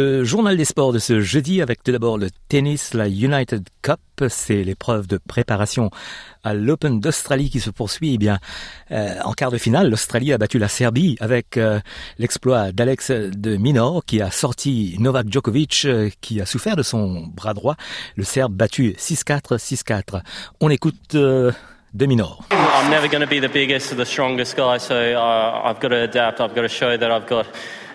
Le journal des sports de ce jeudi avec tout d'abord le tennis, la United Cup, c'est l'épreuve de préparation à l'Open d'Australie qui se poursuit. Eh bien, euh, en quart de finale, l'Australie a battu la Serbie avec euh, l'exploit d'Alex de Minor qui a sorti Novak Djokovic euh, qui a souffert de son bras droit. Le Serbe battu 6-4, 6-4. On écoute de Minor. I'm never be the biggest or the strongest guy, so uh, I've adapt. I've show that I've got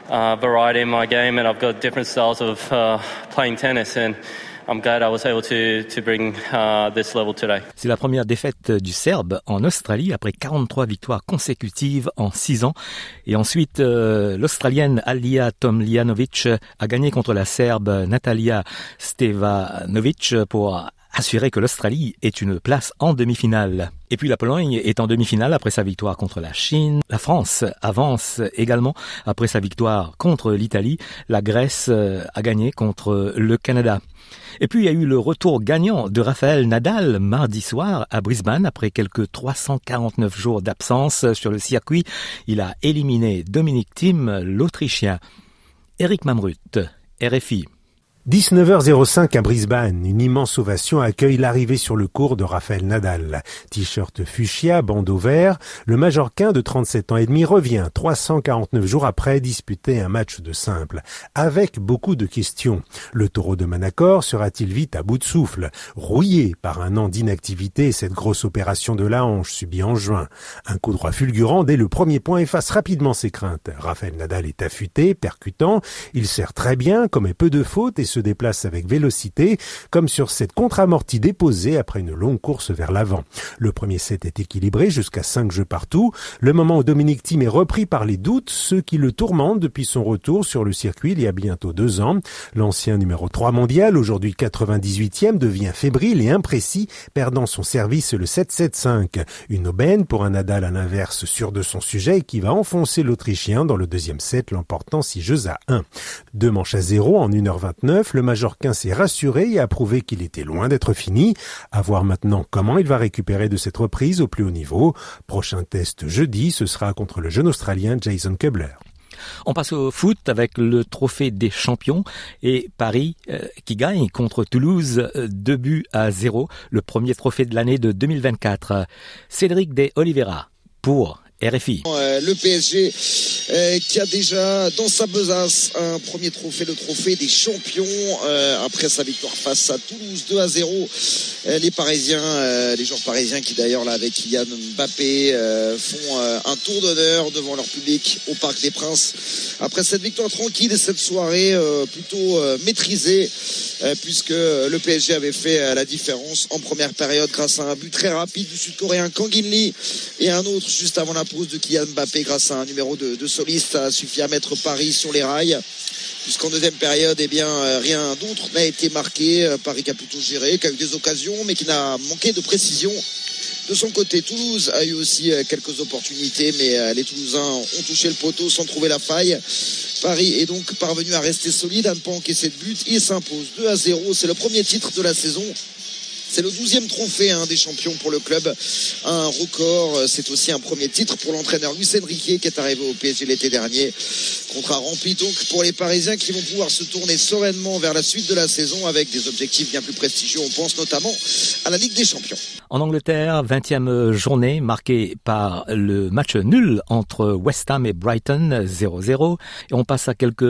variety in my game, and I've got different styles of playing tennis. And I'm glad I was able to to bring this level today. C'est la première défaite du Serbe en Australie après 43 victoires consécutives en 6 ans. Et ensuite, euh, l'Australienne Alia Tomljanovic a gagné contre la Serbe Natalia Stevanovic pour assurer que l'Australie ait une place en demi-finale. Et puis la Pologne est en demi-finale après sa victoire contre la Chine. La France avance également après sa victoire contre l'Italie. La Grèce euh, a gagné contre le Canada. Et puis il y a eu le retour gagnant de Raphaël Nadal mardi soir à Brisbane après quelques 349 jours d'absence sur le circuit. Il a éliminé Dominique Thiem, l'Autrichien. Eric Mamrut, RFI. 19h05 à Brisbane, une immense ovation accueille l'arrivée sur le cours de Raphaël Nadal. T-shirt fuchsia, bandeau vert, le Majorquin de 37 ans et demi revient 349 jours après disputer un match de simple, avec beaucoup de questions. Le taureau de Manacor sera-t-il vite à bout de souffle, rouillé par un an d'inactivité et cette grosse opération de la hanche subie en juin Un coup droit fulgurant dès le premier point efface rapidement ses craintes. Raphaël Nadal est affûté, percutant, il sert très bien, commet peu de fautes et se déplace avec vélocité, comme sur cette contre-amortie déposée après une longue course vers l'avant. Le premier set est équilibré jusqu'à 5 jeux partout, le moment où Dominique Thiem est repris par les doutes, ceux qui le tourmentent depuis son retour sur le circuit il y a bientôt deux ans. L'ancien numéro 3 mondial, aujourd'hui 98e, devient fébrile et imprécis, perdant son service le 7-7-5. Une aubaine pour un Nadal à l'inverse sûr de son sujet qui va enfoncer l'Autrichien dans le deuxième set, l'emportant 6 jeux à 1. Deux manches à 0 en 1h29, le Majorquin s'est rassuré et a prouvé qu'il était loin d'être fini. À voir maintenant comment il va récupérer de cette reprise au plus haut niveau. Prochain test jeudi, ce sera contre le jeune Australien Jason Kebler. On passe au foot avec le trophée des champions et Paris euh, qui gagne contre Toulouse 2 euh, buts à 0, le premier trophée de l'année de 2024. Cédric De Oliveira pour RFI. Euh, le PSG euh, qui a déjà dans sa besace un premier trophée, le trophée des champions euh, après sa victoire face à Toulouse 2 à 0. les Parisiens, les joueurs parisiens qui d'ailleurs là avec Kylian Mbappé font un tour d'honneur devant leur public au Parc des Princes après cette victoire tranquille et cette soirée plutôt maîtrisée puisque le PSG avait fait la différence en première période grâce à un but très rapide du Sud-Coréen Kang In Lee et un autre juste avant la de Kylian Mbappé grâce à un numéro de, de soliste. Ça a suffi à mettre Paris sur les rails. Puisqu'en deuxième période, eh bien, euh, rien d'autre n'a été marqué. Euh, Paris qui a plutôt géré, qui a eu des occasions, mais qui n'a manqué de précision. De son côté, Toulouse a eu aussi euh, quelques opportunités, mais les Toulousains ont touché le poteau sans trouver la faille. Paris est donc parvenu à rester solide, à ne pas encaisser de but. Il s'impose 2 à 0. C'est le premier titre de la saison. C'est le douzième trophée hein, des champions pour le club. Un record. Euh, c'est aussi un premier titre pour l'entraîneur Luis Enrique qui est arrivé au PSG l'été dernier. Contrat rempli donc pour les Parisiens qui vont pouvoir se tourner sereinement vers la suite de la saison avec des objectifs bien plus prestigieux. On pense notamment à la Ligue des Champions. En Angleterre, 20e journée marquée par le match nul entre West Ham et Brighton 0-0. Et on passe à quelques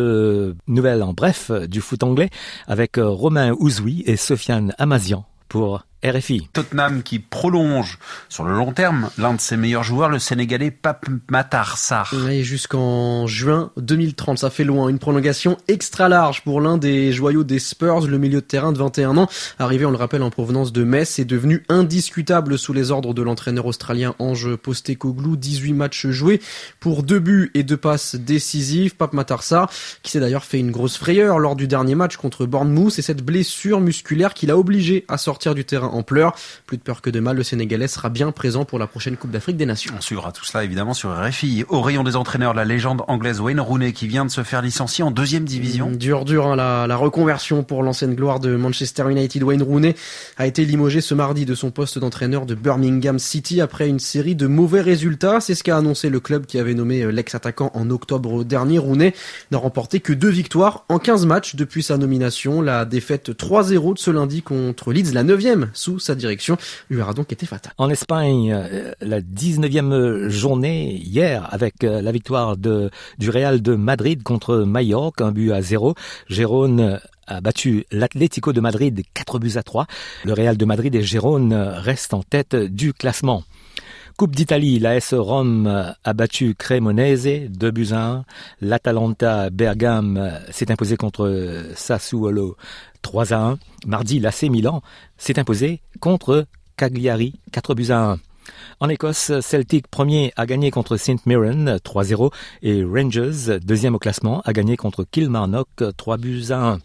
nouvelles en bref du foot anglais avec Romain Ouzoui et Sofiane Amazian pour RFI. Tottenham qui prolonge sur le long terme l'un de ses meilleurs joueurs, le Sénégalais Pape Matar Sarr. Et jusqu'en juin 2030, ça fait loin. Une prolongation extra large pour l'un des joyaux des Spurs, le milieu de terrain de 21 ans, arrivé, on le rappelle, en provenance de Metz, est devenu indiscutable sous les ordres de l'entraîneur australien Ange Postecoglou. 18 matchs joués pour deux buts et deux passes décisives. Pape Matar Sarr, qui s'est d'ailleurs fait une grosse frayeur lors du dernier match contre Bournemouth, et cette blessure musculaire qui l'a obligé à sortir du terrain en pleurs. Plus de peur que de mal, le Sénégalais sera bien présent pour la prochaine Coupe d'Afrique des Nations. On suivra tout cela évidemment sur RFI. Au rayon des entraîneurs, la légende anglaise Wayne Rooney qui vient de se faire licencier en deuxième division. Mm, dur, dur, hein, la, la, reconversion pour l'ancienne gloire de Manchester United. Wayne Rooney a été limogé ce mardi de son poste d'entraîneur de Birmingham City après une série de mauvais résultats. C'est ce qu'a annoncé le club qui avait nommé euh, l'ex-attaquant en octobre dernier. Rooney n'a remporté que deux victoires en 15 matchs depuis sa nomination. La défaite 3-0 de ce lundi contre Leeds, la 9e sous sa direction, lui aura donc été fatale. En Espagne, euh, la 19e journée hier avec euh, la victoire de, du Real de Madrid contre Mallorca, un but à zéro. Gérone a battu l'Atlético de Madrid 4 buts à 3. Le Real de Madrid et Gérone restent en tête du classement. Coupe d'Italie, l'AS Rome a battu Cremonese 2 buts à 1. L'Atalanta Bergame s'est imposé contre Sassuolo 3 à 1. Mardi, l'AC Milan s'est imposé contre Cagliari 4 buts à 1. En Écosse, Celtic premier a gagné contre St Mirren 3-0 et Rangers deuxième au classement a gagné contre Kilmarnock 3 buts à 1.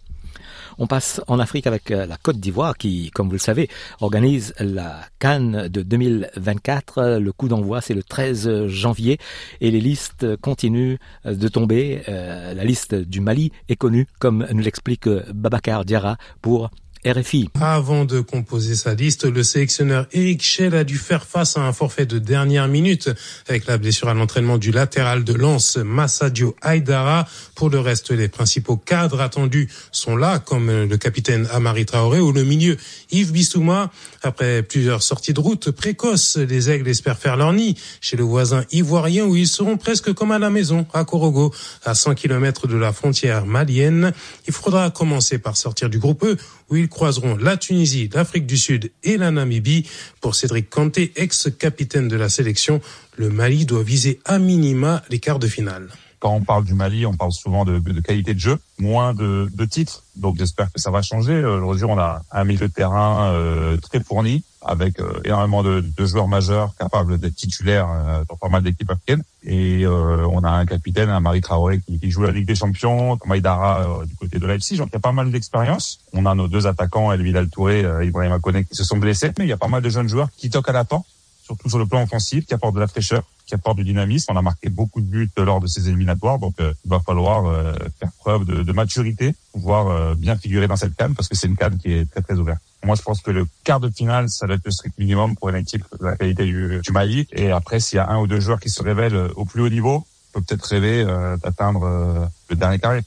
On passe en Afrique avec euh, la Côte d'Ivoire qui, comme vous le savez, organise la Cannes de 2024. Le coup d'envoi, c'est le 13 janvier et les listes continuent de tomber. Euh, la liste du Mali est connue, comme nous l'explique Babacar Diarra pour RFI. Avant de composer sa liste, le sélectionneur Eric Schell a dû faire face à un forfait de dernière minute avec la blessure à l'entraînement du latéral de Lens, Massadio Aydara. Pour le reste, les principaux cadres attendus sont là, comme le capitaine Amari Traoré ou le milieu Yves Bissouma. Après plusieurs sorties de route précoces, les Aigles espèrent faire leur nid chez le voisin ivoirien où ils seront presque comme à la maison, à Korogo, à 100 km de la frontière malienne. Il faudra commencer par sortir du groupe E où ils croiseront la Tunisie, l'Afrique du Sud et la Namibie. Pour Cédric Kanté, ex-capitaine de la sélection, le Mali doit viser à minima les quarts de finale. Quand on parle du Mali, on parle souvent de, qualité de jeu, moins de, titres. Donc j'espère que ça va changer. Aujourd'hui, on a un milieu de terrain euh, très fourni, avec euh, énormément de, de, joueurs majeurs capables d'être titulaires euh, dans pas mal d'équipes africaines. Et euh, on a un capitaine, un Marie Traoré, qui, qui, joue la Ligue des Champions, Maïdara du côté de Leipzig. Donc il y a pas mal d'expérience. On a nos deux attaquants, Elvidal Touré, Ibrahim Akone, qui se sont blessés. Mais il y a pas mal de jeunes joueurs qui toquent à la porte, surtout sur le plan offensif, qui apportent de la fraîcheur qui apporte du dynamisme. On a marqué beaucoup de buts lors de ces éliminatoires, donc euh, il va falloir euh, faire preuve de, de maturité, pouvoir euh, bien figurer dans cette canne, parce que c'est une canne qui est très très ouverte. Moi, je pense que le quart de finale, ça doit être le strict minimum pour une équipe de la qualité du, du Mali. Et après, s'il y a un ou deux joueurs qui se révèlent au plus haut niveau, on peut peut-être rêver d'atteindre le dernier carré.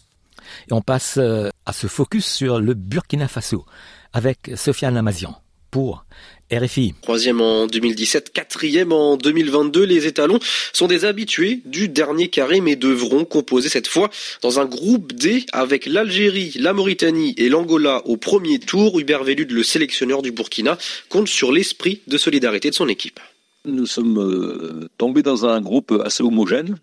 Et on passe à se focus sur le Burkina Faso avec Sofiane Amazian pour RFI. Troisième en 2017, quatrième en 2022, les étalons sont des habitués du dernier carré mais devront composer cette fois dans un groupe D avec l'Algérie, la Mauritanie et l'Angola au premier tour. Hubert Velud, le sélectionneur du Burkina, compte sur l'esprit de solidarité de son équipe. Nous sommes euh, tombés dans un groupe assez homogène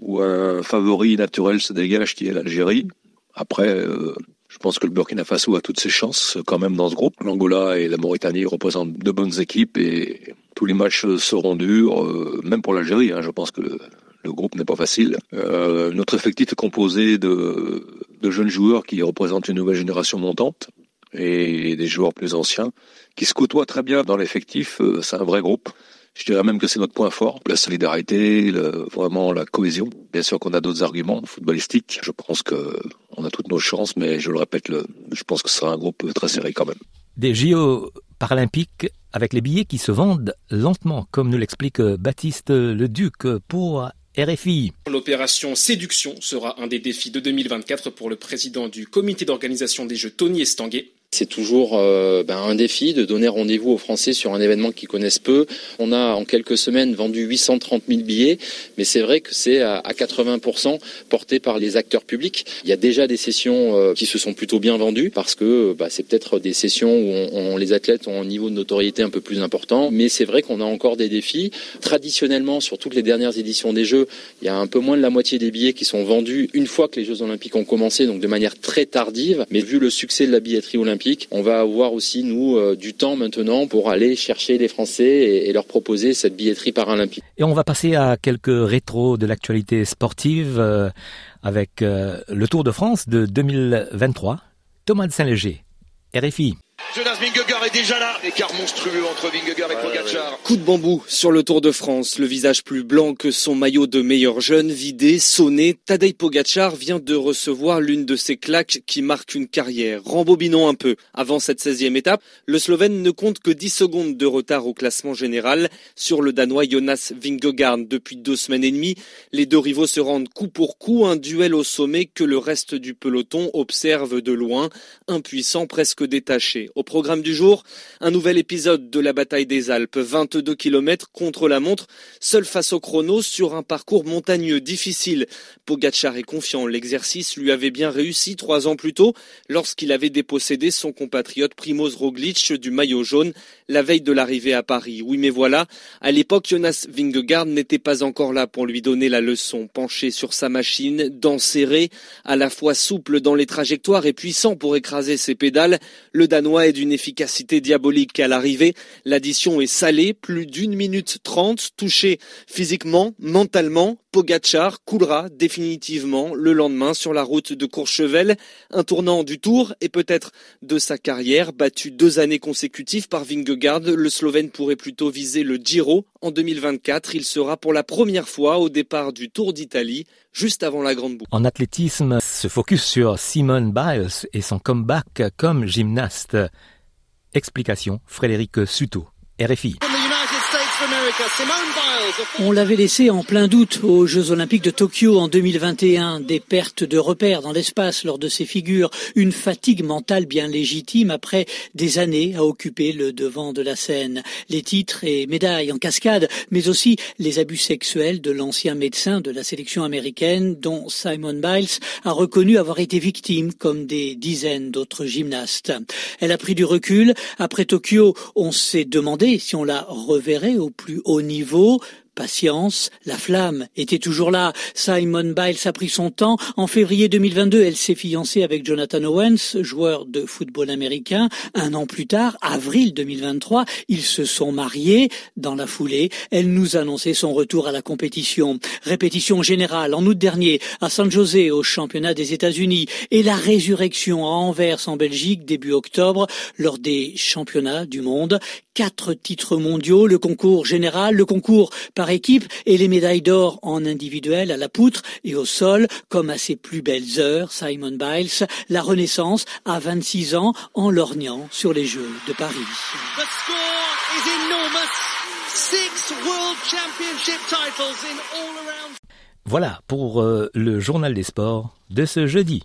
où un favori naturel se dégage qui est l'Algérie. Après, euh, je pense que le Burkina Faso a toutes ses chances quand même dans ce groupe. L'Angola et la Mauritanie représentent de bonnes équipes et tous les matchs seront durs, euh, même pour l'Algérie. Hein, je pense que le, groupe n'est pas facile. Euh, notre effectif est composé de, de jeunes joueurs qui représentent une nouvelle génération montante et des joueurs plus anciens qui se côtoient très bien dans l'effectif. Euh, c'est un vrai groupe. Je dirais même que c'est notre point fort, la solidarité, le, vraiment la cohésion. Bien sûr qu'on a d'autres arguments footballistiques. Je pense que on a toutes nos chances, mais je le répète, le, je pense que ce sera un groupe très serré quand même. Des JO paralympiques avec les billets qui se vendent lentement, comme nous l'explique Baptiste Leduc pour RFI. L'opération Séduction sera un des défis de 2024 pour le président du comité d'organisation des Jeux, Tony Estanguet. C'est toujours euh, ben, un défi de donner rendez-vous aux Français sur un événement qu'ils connaissent peu. On a en quelques semaines vendu 830 000 billets, mais c'est vrai que c'est à, à 80% porté par les acteurs publics. Il y a déjà des sessions euh, qui se sont plutôt bien vendues parce que bah, c'est peut-être des sessions où les athlètes ont un niveau de notoriété un peu plus important. Mais c'est vrai qu'on a encore des défis. Traditionnellement, sur toutes les dernières éditions des Jeux, il y a un peu moins de la moitié des billets qui sont vendus une fois que les Jeux Olympiques ont commencé, donc de manière très tardive. Mais vu le succès de la billetterie olympique, on va avoir aussi, nous, euh, du temps maintenant pour aller chercher les Français et, leur proposer cette billetterie paralympique. Et on va passer à quelques rétros de l'actualité sportive euh, avec euh, le Tour de France de 2023. Thomas de Saint-Léger, RFI. Jonas Vingegaard est déjà là. Écart monstrueux entre Vingegaard et Pogacar. Coup de bambou sur le Tour de France. Le visage plus blanc que son maillot de meilleur jeune, vidé, sonné. Tadej Pogacar vient de recevoir l'une de ces claques qui marquent une carrière. Rembobinons un peu. Avant cette 16e étape, le Slovène ne compte que 10 secondes de retard au classement général sur le Danois Jonas Vingegaard. Depuis deux semaines et demie, les deux rivaux se rendent coup pour coup, un duel au sommet que le reste du peloton observe de loin, impuissant, presque détaché programme du jour, un nouvel épisode de la bataille des Alpes, 22 km contre la montre, seul face au chrono sur un parcours montagneux difficile. Pogacar est confiant, l'exercice lui avait bien réussi trois ans plus tôt lorsqu'il avait dépossédé son compatriote Primoz Roglic du maillot jaune la veille de l'arrivée à Paris. Oui mais voilà, à l'époque Jonas Vingegaard n'était pas encore là pour lui donner la leçon, penché sur sa machine, dents serrées, à la fois souple dans les trajectoires et puissant pour écraser ses pédales, le Danois est d'une efficacité diabolique à l'arrivée. L'addition est salée, plus d'une minute trente, touché physiquement, mentalement. Pogachar coulera définitivement le lendemain sur la route de Courchevel, un tournant du Tour et peut-être de sa carrière, battu deux années consécutives par Vingegaard. Le Slovène pourrait plutôt viser le Giro en 2024. Il sera pour la première fois au départ du Tour d'Italie, juste avant la Grande Boucle. En athlétisme, se focus sur Simone Biles et son comeback comme gymnaste. Explication Frédéric Suto, RFI. On l'avait laissé en plein doute aux Jeux Olympiques de Tokyo en 2021. Des pertes de repères dans l'espace lors de ces figures, une fatigue mentale bien légitime après des années à occuper le devant de la scène. Les titres et médailles en cascade, mais aussi les abus sexuels de l'ancien médecin de la sélection américaine dont Simon Biles a reconnu avoir été victime comme des dizaines d'autres gymnastes. Elle a pris du recul. Après Tokyo, on s'est demandé si on la reverrait au plus haut niveau. Patience, la flamme était toujours là. Simon Biles a pris son temps. En février 2022, elle s'est fiancée avec Jonathan Owens, joueur de football américain. Un an plus tard, avril 2023, ils se sont mariés. Dans la foulée, elle nous annonçait son retour à la compétition. Répétition générale en août dernier à San José au championnat des États-Unis et la résurrection à Anvers en Belgique début octobre lors des championnats du monde. Quatre titres mondiaux, le concours général, le concours équipe et les médailles d'or en individuel à la poutre et au sol, comme à ses plus belles heures, Simon Biles, la renaissance à 26 ans en lorgnant sur les Jeux de Paris. Voilà pour euh, le journal des sports de ce jeudi.